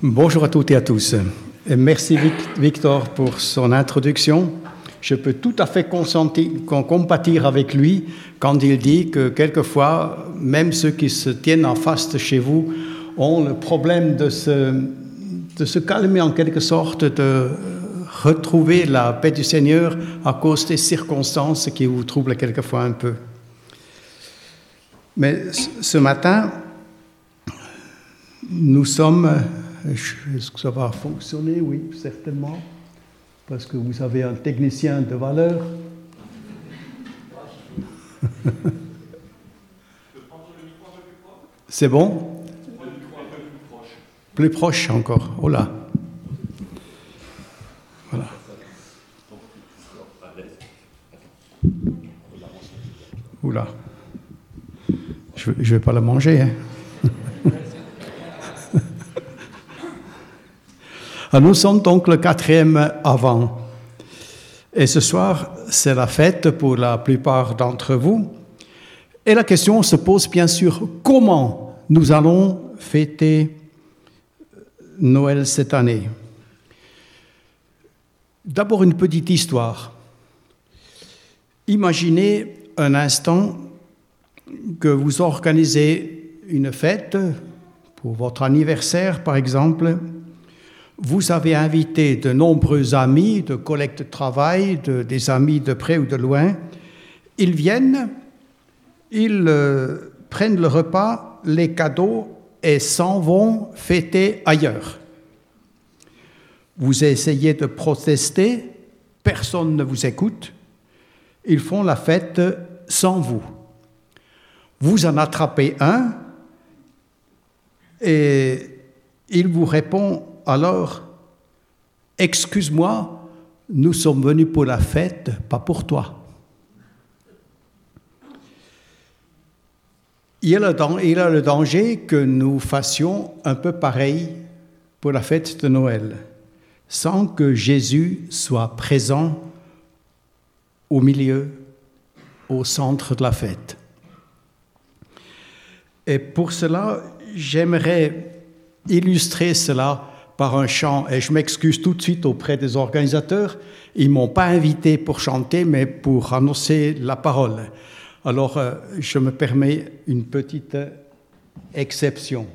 Bonjour à toutes et à tous. Merci Victor pour son introduction. Je peux tout à fait compatir avec lui quand il dit que quelquefois, même ceux qui se tiennent en face de chez vous ont le problème de se calmer en quelque sorte, de retrouver la paix du Seigneur à cause des circonstances qui vous troublent quelquefois un peu. Mais ce matin, nous sommes est-ce que ça va fonctionner? Oui, certainement, parce que vous avez un technicien de valeur. C'est bon? Plus proche encore. Oh là. Voilà. Oula. Je ne vais pas la manger. Hein. Nous sommes donc le quatrième avant. Et ce soir, c'est la fête pour la plupart d'entre vous. Et la question se pose bien sûr comment nous allons fêter Noël cette année? D'abord une petite histoire. Imaginez un instant que vous organisez une fête pour votre anniversaire, par exemple, vous avez invité de nombreux amis de collecte de travail, des amis de près ou de loin. Ils viennent, ils euh, prennent le repas, les cadeaux et s'en vont fêter ailleurs. Vous essayez de protester, personne ne vous écoute. Ils font la fête sans vous. Vous en attrapez un et il vous répond alors, excuse-moi, nous sommes venus pour la fête, pas pour toi. Il y, a le, danger que nous fassions un peu pareil pour la fête de Noël, sans que Jésus soit présent au milieu, au centre de la fête. Et pour cela, j'aimerais illustrer cela par un chant, et je m'excuse tout de suite auprès des organisateurs, ils ne m'ont pas invité pour chanter, mais pour annoncer la parole. Alors, euh, je me permets une petite exception.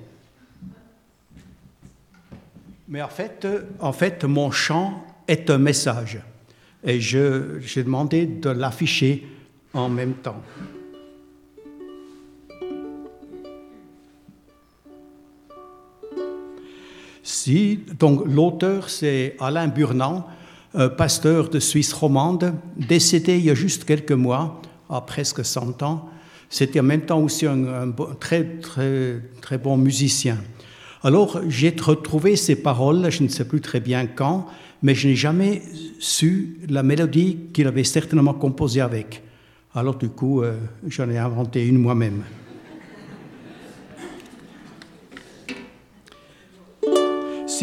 Mais en fait, en fait, mon chant est un message, et j'ai demandé de l'afficher en même temps. Si, donc l'auteur c'est Alain Burnand, pasteur de Suisse romande, décédé il y a juste quelques mois, à presque 100 ans. C'était en même temps aussi un, très, très, très bon musicien. Alors j'ai retrouvé ces paroles, je ne sais plus très bien quand, mais je n'ai jamais su la mélodie qu'il avait certainement composée avec. Alors du coup, euh, j'en ai inventé une moi-même.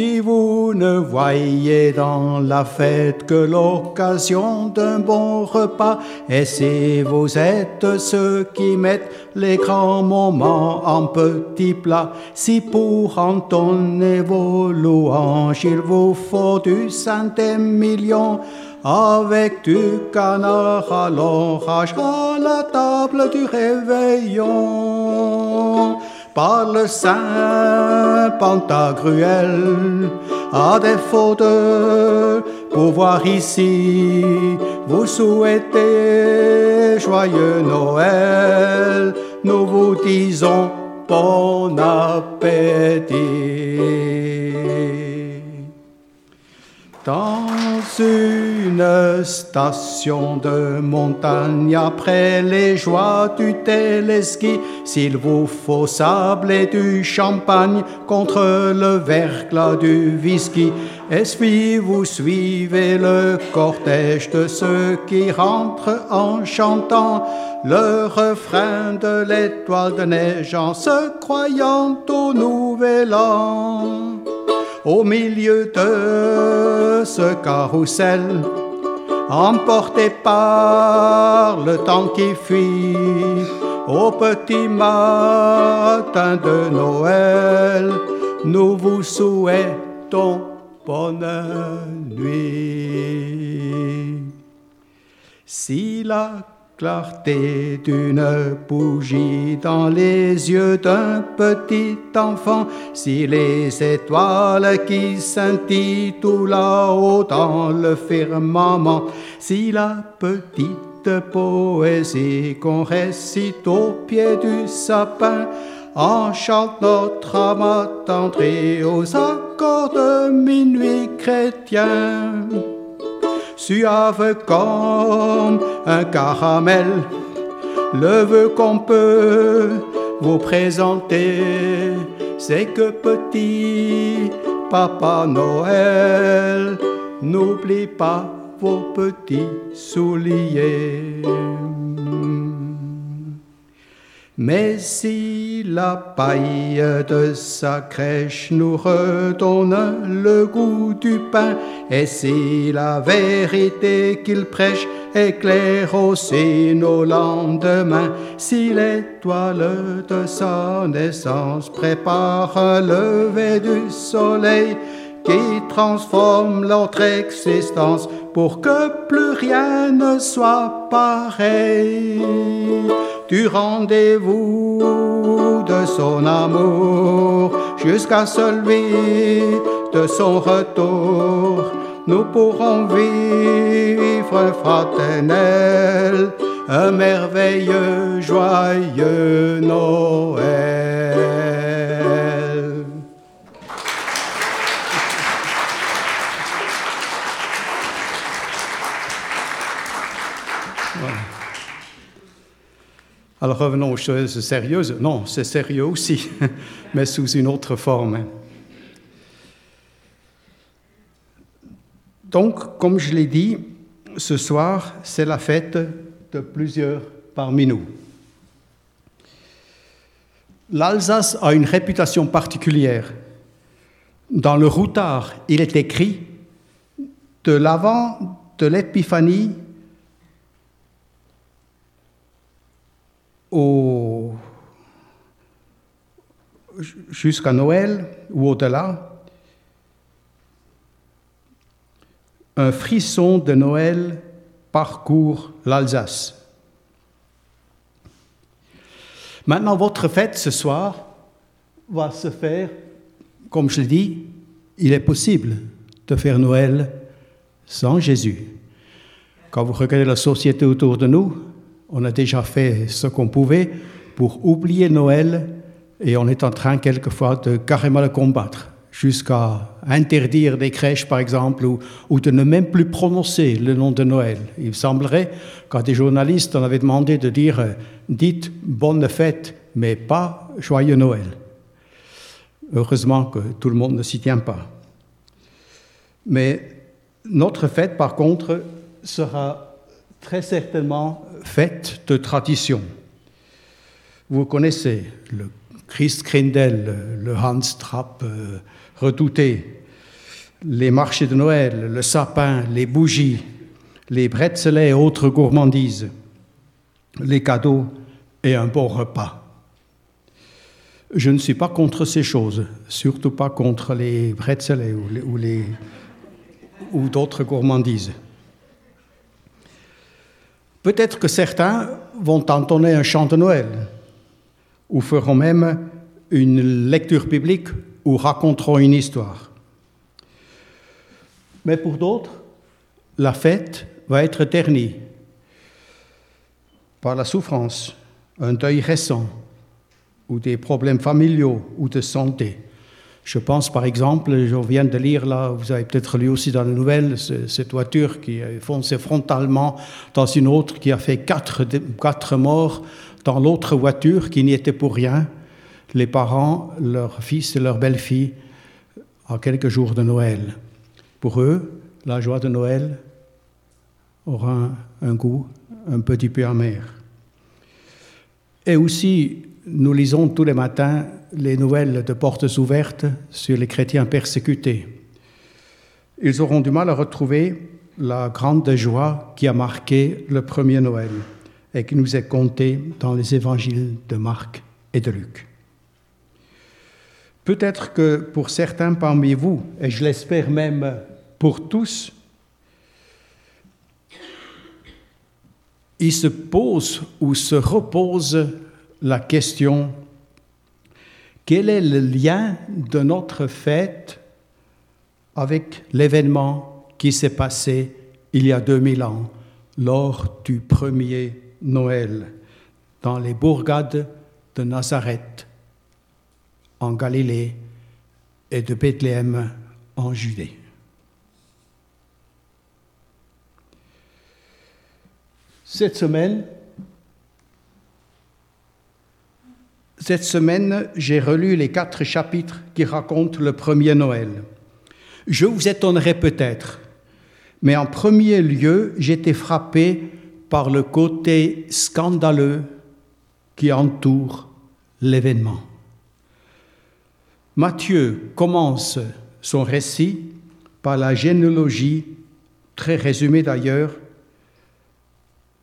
Si vous ne voyez dans la fête que l'occasion d'un bon repas, et si vous êtes ceux qui mettent les grands moments en petits plats, si pour entonner vos louanges il vous faut du million, avec du canard à l'orage à la table du réveillon par le Saint Pantagruel, à défaut de pouvoir ici vous souhaiter joyeux Noël, nous vous disons bon appétit. Dans une station de montagne, après les joies du téléski, s'il vous faut sable et du champagne contre le verglas du whisky, est-ce vous suivez le cortège de ceux qui rentrent en chantant le refrain de l'étoile de neige en se croyant au nouvel an? Au milieu de ce carrousel, emporté par le temps qui fuit, au petit matin de Noël, nous vous souhaitons bonne nuit. Si la clarté d'une bougie dans les yeux d'un petit enfant, si les étoiles qui scintillent tout là-haut dans le firmament, si la petite poésie qu'on récite au pied du sapin, enchante notre âme attendrie aux accords de minuit chrétien suave comme un caramel. Le vœu qu'on peut vous présenter, c'est que petit Papa Noël n'oublie pas vos petits souliers. Mais si la paille de sa crèche nous redonne le goût du pain, et si la vérité qu'il prêche éclaire aussi nos lendemains, si l'étoile de sa naissance prépare un lever du soleil, qui transforme notre existence pour que plus rien ne soit pareil du rendez-vous de son amour jusqu'à celui de son retour. Nous pourrons vivre fraternel un merveilleux, joyeux Noël. Alors revenons aux choses sérieuses. Non, c'est sérieux aussi, mais sous une autre forme. Donc, comme je l'ai dit, ce soir, c'est la fête de plusieurs parmi nous. L'Alsace a une réputation particulière. Dans le routard, il est écrit de l'avant de l'épiphanie jusqu'à Noël ou au-delà, un frisson de Noël parcourt l'Alsace. Maintenant, votre fête ce soir va se faire, comme je l'ai dit, il est possible de faire Noël sans Jésus. Quand vous regardez la société autour de nous, on a déjà fait ce qu'on pouvait pour oublier Noël et on est en train quelquefois de carrément le combattre, jusqu'à interdire des crèches par exemple, ou, de ne même plus prononcer le nom de Noël. Il semblerait, quand des journalistes en avaient demandé de dire euh, dites bonne fête, mais pas joyeux Noël. Heureusement que tout le monde ne s'y tient pas. Mais notre fête, par contre, sera très certainement faite de tradition. Vous connaissez le Christ Grindel, le Hans Trapp euh, redouté, les marchés de Noël, le sapin, les bougies, les bretzels et autres gourmandises, les cadeaux et un bon repas. Je ne suis pas contre ces choses, surtout pas contre les bretzels ou, les, ou d'autres gourmandises. Peut-être que certains vont entonner un chant de Noël, ou feront même une lecture biblique, ou raconteront une histoire. Mais pour d'autres, la fête va être ternie par la souffrance, un deuil récent, ou des problèmes familiaux ou de santé. Je pense par exemple, je viens de lire là, vous avez peut-être lu aussi dans les nouvelles, cette voiture qui a foncé frontalement dans une autre qui a fait quatre, quatre morts dans l'autre voiture qui n'y était pour rien. Les parents, leur fils et leur belle-fille, à quelques jours de Noël. Pour eux, la joie de Noël aura un, goût un petit peu amer. Et aussi, nous lisons tous les matins les nouvelles de portes ouvertes sur les chrétiens persécutés. Ils auront du mal à retrouver la grande joie qui a marqué le premier Noël et qui nous est contée dans les évangiles de Marc et de Luc. Peut-être que pour certains parmi vous, et je l'espère même pour tous, il se pose ou se repose la question quel est le lien de notre fête avec l'événement qui s'est passé il y a 2000 ans, lors du premier Noël, dans les bourgades de Nazareth, en Galilée, et de Bethléem, en Judée. Cette semaine, cette semaine, j'ai relu les quatre chapitres qui racontent le premier Noël. Je vous étonnerai peut-être, mais en premier lieu, j'étais frappé par le côté scandaleux qui entoure l'événement. Matthieu commence son récit par la généalogie, très résumée d'ailleurs,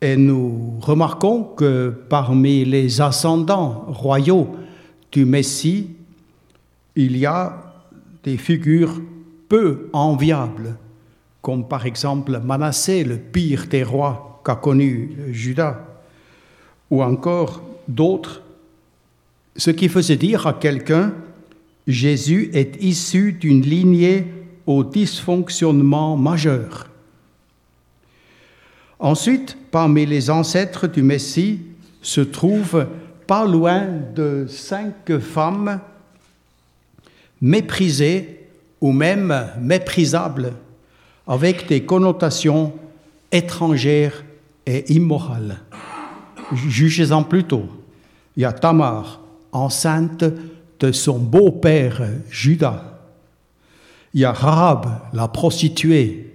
et nous remarquons que parmi les ascendants royaux du Messie, il y a des figures peu enviables, comme par exemple Manassé, le pire des rois qu'a connu Judas, ou encore d'autres, ce qui faisait dire à quelqu'un, Jésus est issu d'une lignée au dysfonctionnement majeur. Ensuite, parmi les ancêtres du Messie se trouvent pas loin de cinq femmes méprisées ou même méprisables, avec des connotations étrangères et immorales. Jugez-en plutôt. Il y a Tamar, enceinte de son beau-père Judas. Il y a Rahab, la prostituée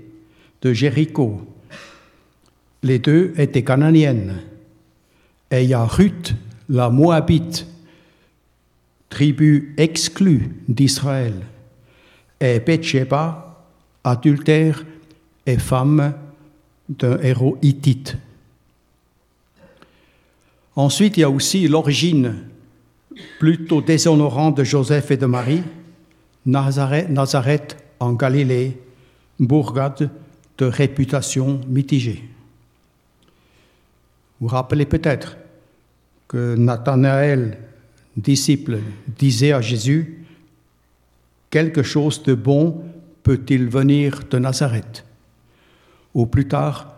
de Jéricho. Les deux étaient cananiennes. Et il la Moabite, tribu exclue d'Israël. Et Bathsheba, adultère et femme d'un héros hittite. Ensuite, il y a aussi l'origine plutôt déshonorante de Joseph et de Marie, Nazareth en Galilée, bourgade de réputation mitigée. Vous rappelez peut-être que Nathanaël, disciple, disait à Jésus, Quelque chose de bon peut-il venir de Nazareth? Ou plus tard,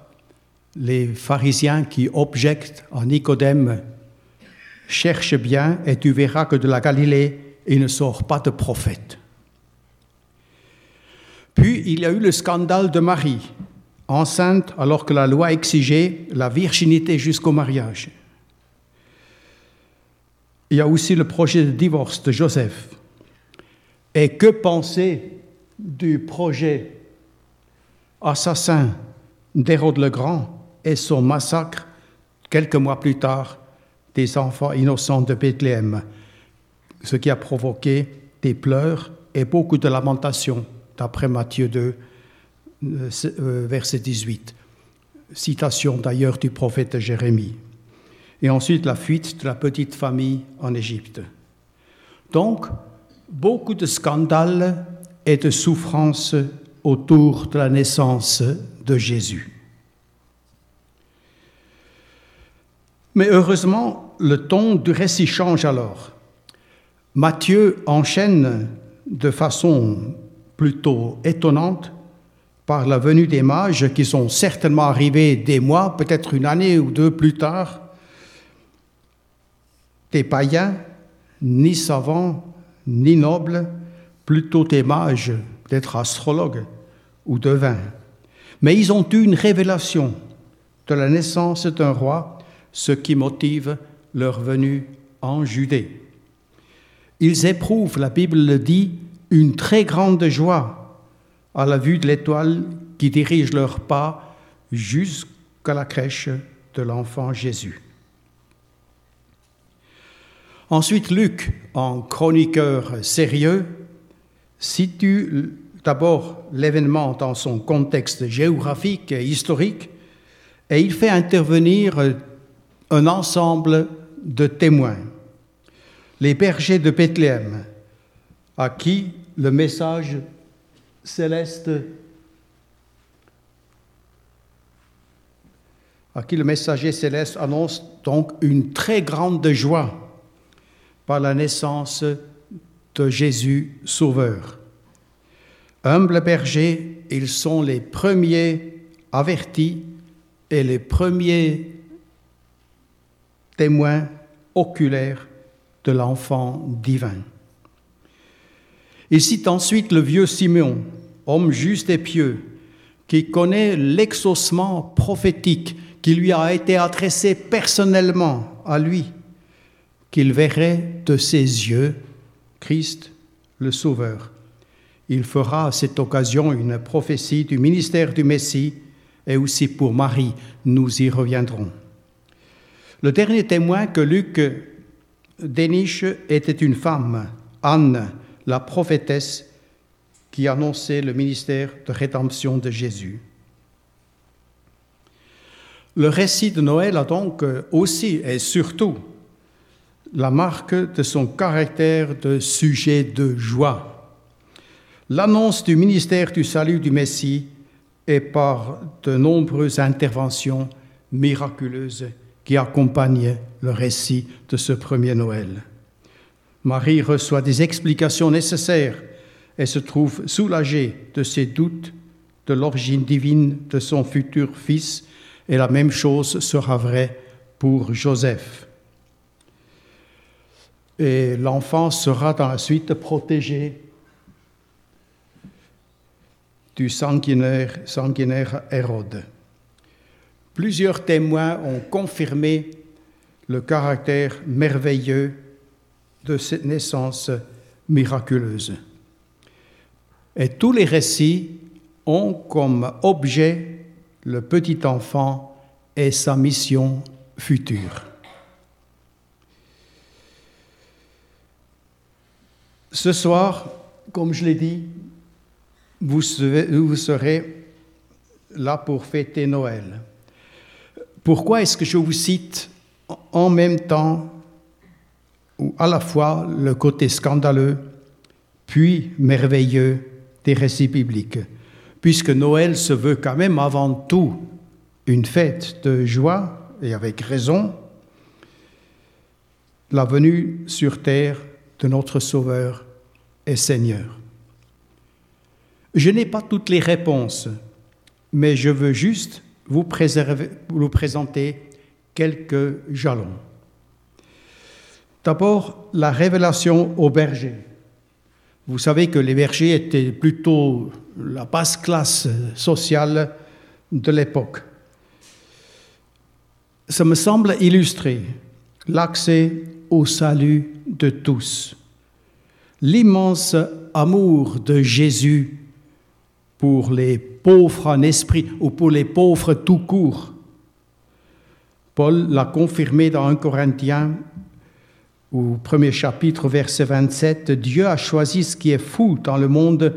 les pharisiens qui objectent à Nicodème, cherche bien et tu verras que de la Galilée, il ne sort pas de prophète. Puis il y a eu le scandale de Marie, enceinte alors que la loi exigeait la virginité jusqu'au mariage. Il y a aussi le projet de divorce de Joseph. Et que penser du projet assassin d'Hérode le Grand et son massacre quelques mois plus tard des enfants innocents de Bethléem, ce qui a provoqué des pleurs et beaucoup de lamentations, d'après Matthieu 2, euh, euh, verset 18. Citation d'ailleurs du prophète Jérémie. Et ensuite la fuite de la petite famille en Égypte. Donc, beaucoup de scandales et de souffrances autour de la naissance de Jésus. Mais heureusement, le ton du récit change alors. Matthieu enchaîne de façon plutôt étonnante par la venue des mages qui sont certainement arrivés des mois, peut-être une année ou deux plus tard, des païens, ni savants, ni nobles, plutôt des mages, peut-être astrologues ou devins. Mais ils ont eu une révélation de la naissance d'un roi ce qui motive leur venue en Judée. Ils éprouvent, la Bible le dit, une très grande joie à la vue de l'étoile qui dirige leurs pas jusqu'à la crèche de l'enfant Jésus. Ensuite, Luc, en chroniqueur sérieux, situe d'abord l'événement dans son contexte géographique et historique, et il fait intervenir un ensemble de témoins. Les bergers de Bethléem, à qui le message céleste à qui le messager céleste annonce donc une très grande joie par la naissance de Jésus Sauveur. Humbles bergers, ils sont les premiers avertis et les premiers témoins oculaires de l'enfant divin. Il cite ensuite le vieux Simeon, homme juste et pieux, qui connaît l'exaucement prophétique qui lui a été adressé personnellement à lui, qu'il verrait de ses yeux Christ le Sauveur. Il fera à cette occasion une prophétie du ministère du Messie et aussi pour Marie, nous y reviendrons. Le dernier témoin que Luc déniche était une femme, Anne, la prophétesse, qui annonçait le ministère de rédemption de Jésus. Le récit de Noël a donc aussi et surtout la marque de son caractère de sujet de joie. L'annonce du ministère du salut du Messie est par de nombreuses interventions miraculeuses qui accompagnent le récit de ce premier Noël. Marie reçoit des explications nécessaires et se trouve soulagée de ses doutes de l'origine divine de son futur fils, et la même chose sera vraie pour Joseph. Et l'enfant sera dans la suite protégé du sanguinaire, sanguinaire Hérode. Plusieurs témoins ont confirmé le caractère merveilleux de cette naissance miraculeuse. Et tous les récits ont comme objet le petit enfant et sa mission future. Ce soir, comme je l'ai dit, vous serez, vous serez là pour fêter Noël. Pourquoi est-ce que je vous cite en même temps ou à la fois le côté scandaleux puis merveilleux des récits bibliques Puisque Noël se veut quand même avant tout une fête de joie, et avec raison, la venue sur terre de notre Sauveur et Seigneur. Je n'ai pas toutes les réponses, mais je veux juste vous, présenter quelques jalons. D'abord, la révélation aux bergers. Vous savez que les bergers étaient plutôt la basse classe sociale de l'époque. Ça me semble illustrer l'accès au salut de tous, l'immense amour de Jésus pour les pauvres en esprit ou pour les pauvres tout court. Paul l'a confirmé dans 1 Corinthiens, au premier chapitre, verset 27, Dieu a choisi ce qui est fou dans le monde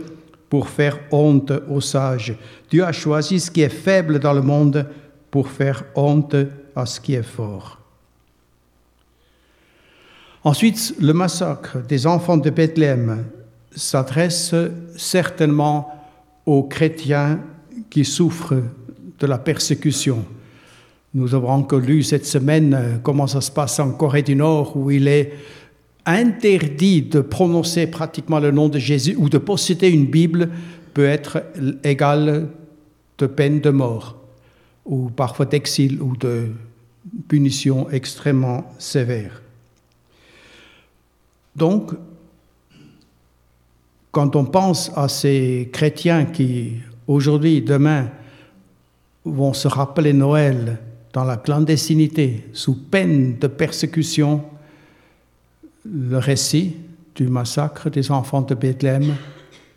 pour faire honte aux sages. Dieu a choisi ce qui est faible dans le monde pour faire honte à ce qui est fort. Ensuite, le massacre des enfants de Bethléem s'adresse certainement aux chrétiens qui souffrent de la persécution. Nous avons encore lu cette semaine euh, comment ça se passe en Corée du Nord, où il est interdit de prononcer pratiquement le nom de Jésus ou de posséder une Bible peut être égal de peine de mort, ou parfois d'exil ou de punition extrêmement sévère. Donc, quand on pense à ces chrétiens qui, aujourd'hui, demain, vont se rappeler Noël dans la clandestinité, sous peine de persécution, le récit du massacre des enfants de Bethléem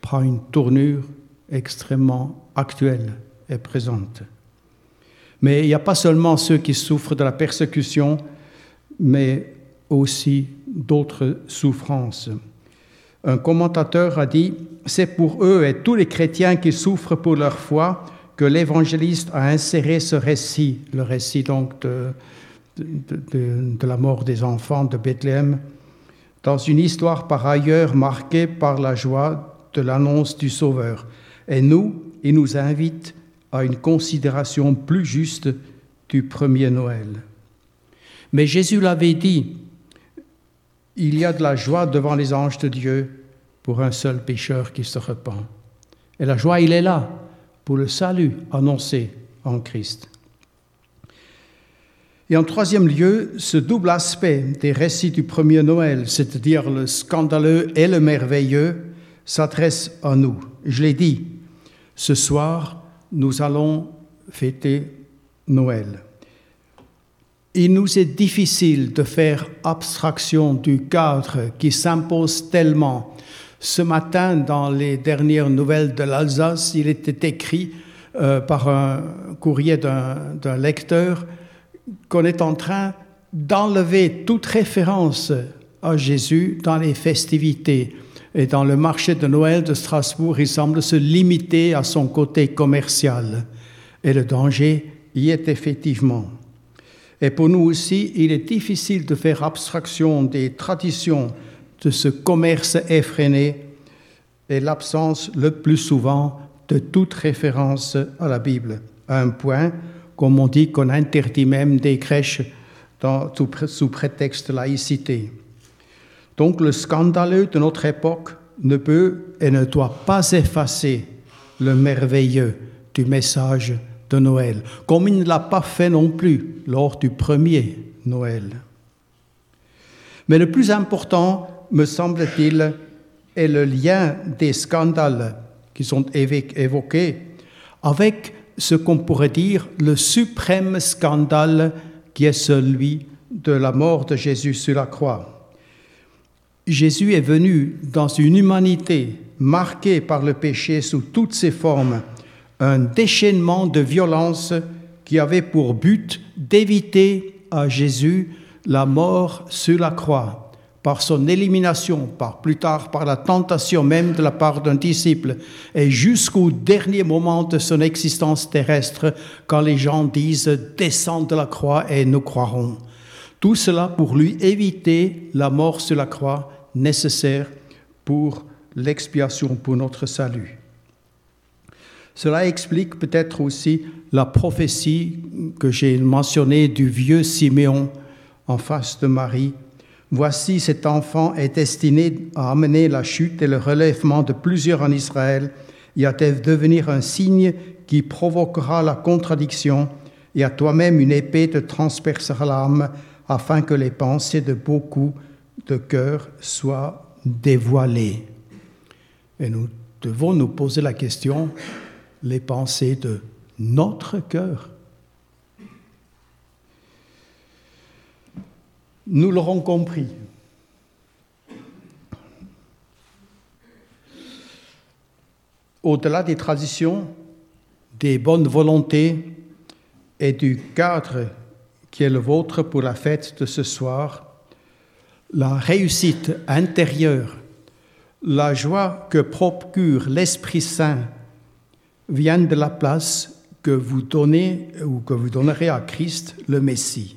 prend une tournure extrêmement actuelle et présente. Mais il n'y a pas seulement ceux qui souffrent de la persécution, mais aussi d'autres souffrances. Un commentateur a dit, c'est pour eux et tous les chrétiens qui souffrent pour leur foi que l'évangéliste a inséré ce récit, le récit donc de, de, la mort des enfants de Bethléem, dans une histoire par ailleurs marquée par la joie de l'annonce du Sauveur. Et nous, il nous invite à une considération plus juste du premier Noël. Mais Jésus l'avait dit, il y a de la joie devant les anges de Dieu pour un seul pécheur qui se repent. Et la joie, il est là pour le salut annoncé en Christ. Et en troisième lieu, ce double aspect des récits du premier Noël, c'est-à-dire le scandaleux et le merveilleux, s'adresse à nous. Je l'ai dit, ce soir, nous allons fêter Noël. Il nous est difficile de faire abstraction du cadre qui s'impose tellement. Ce matin, dans les dernières nouvelles de l'Alsace, il était écrit euh, par un courrier d'un lecteur qu'on est en train d'enlever toute référence à Jésus dans les festivités. Et dans le marché de Noël de Strasbourg, il semble se limiter à son côté commercial. Et le danger y est effectivement. Et pour nous aussi, il est difficile de faire abstraction des traditions de ce commerce effréné et l'absence le plus souvent de toute référence à la Bible, à un point comme on dit qu'on interdit même des crèches sous prétexte laïcité. Donc le scandaleux de notre époque ne peut et ne doit pas effacer le merveilleux du message de Noël, comme il ne l'a pas fait non plus lors du premier Noël. Mais le plus important, me semble-t-il, est le lien des scandales qui sont évoqués avec ce qu'on pourrait dire le suprême scandale qui est celui de la mort de Jésus sur la croix. Jésus est venu dans une humanité marquée par le péché sous toutes ses formes, un déchaînement de violence qui avait pour but d'éviter à Jésus la mort sur la croix par son élimination, par plus tard par la tentation même de la part d'un disciple, et jusqu'au dernier moment de son existence terrestre, quand les gens disent descends de la croix et nous croirons. Tout cela pour lui éviter la mort sur la croix nécessaire pour l'expiation, pour notre salut. Cela explique peut-être aussi la prophétie que j'ai mentionnée du vieux Siméon en face de Marie Voici cet enfant est destiné à amener la chute et le relèvement de plusieurs en Israël et à devenir un signe qui provoquera la contradiction? Et à toi-même une épée te transpercera l'âme afin que les pensées de beaucoup de cœurs soient dévoilées. Et nous devons nous poser la question, les pensées de notre cœur nous l'aurons compris. Au-delà des traditions, des bonnes volontés et du cadre qui est le vôtre pour la fête de ce soir, la réussite intérieure, la joie que procure l'Esprit Saint viennent de la place que vous donnez ou que vous donnerez à Christ le Messie.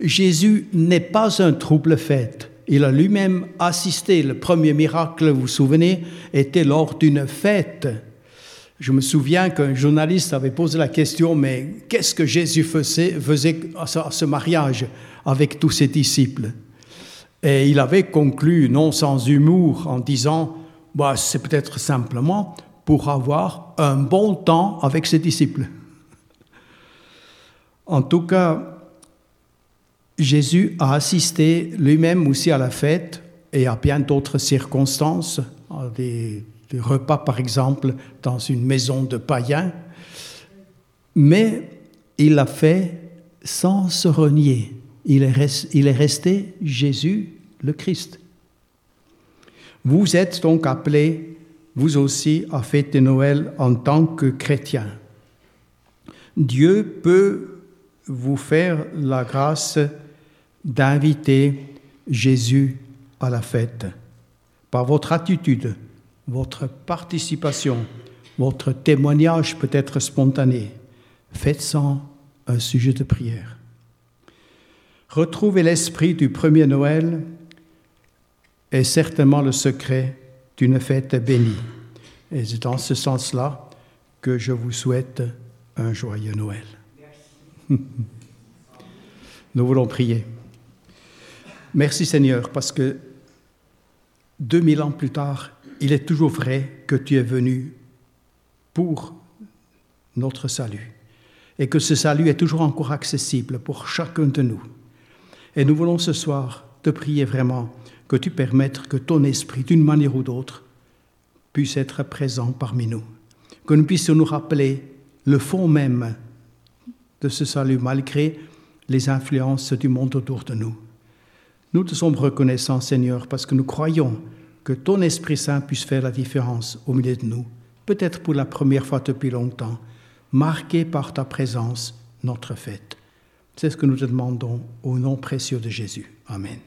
Jésus n'est pas un trouble fait. Il a lui-même assisté. Le premier miracle, vous vous souvenez, était lors d'une fête. Je me souviens qu'un journaliste avait posé la question, mais qu'est-ce que Jésus faisait, à ce mariage avec tous ses disciples? Et il avait conclu, non sans humour, en disant, bah, c'est peut-être simplement pour avoir un bon temps avec ses disciples. En tout cas, Jésus a assisté lui-même aussi à la fête et à bien d'autres circonstances, à des, repas par exemple dans une maison de païens, mais il l'a fait sans se renier. Il est, il est resté Jésus le Christ. Vous êtes donc appelés, vous aussi, à fêter Noël en tant que chrétiens. Dieu peut vous faire la grâce d'inviter Jésus à la fête par votre attitude, votre participation, votre témoignage peut-être spontané. Faites-en un sujet de prière. Retrouvez l'esprit du premier Noël est certainement le secret d'une fête bénie. Et c'est dans ce sens-là que je vous souhaite un joyeux Noël. Nous voulons prier. Merci Seigneur, parce que 2000 ans plus tard, il est toujours vrai que tu es venu pour notre salut et que ce salut est toujours encore accessible pour chacun de nous. Et nous voulons ce soir te prier vraiment que tu permettes que ton esprit, d'une manière ou d'autre, puisse être présent parmi nous, que nous puissions nous rappeler le fond même de ce salut malgré les influences du monde autour de nous. Nous te sommes reconnaissants, Seigneur, parce que nous croyons que ton Esprit Saint puisse faire la différence au milieu de nous, peut-être pour la première fois depuis longtemps, marqué par ta présence, notre fête. C'est ce que nous te demandons au nom précieux de Jésus. Amen.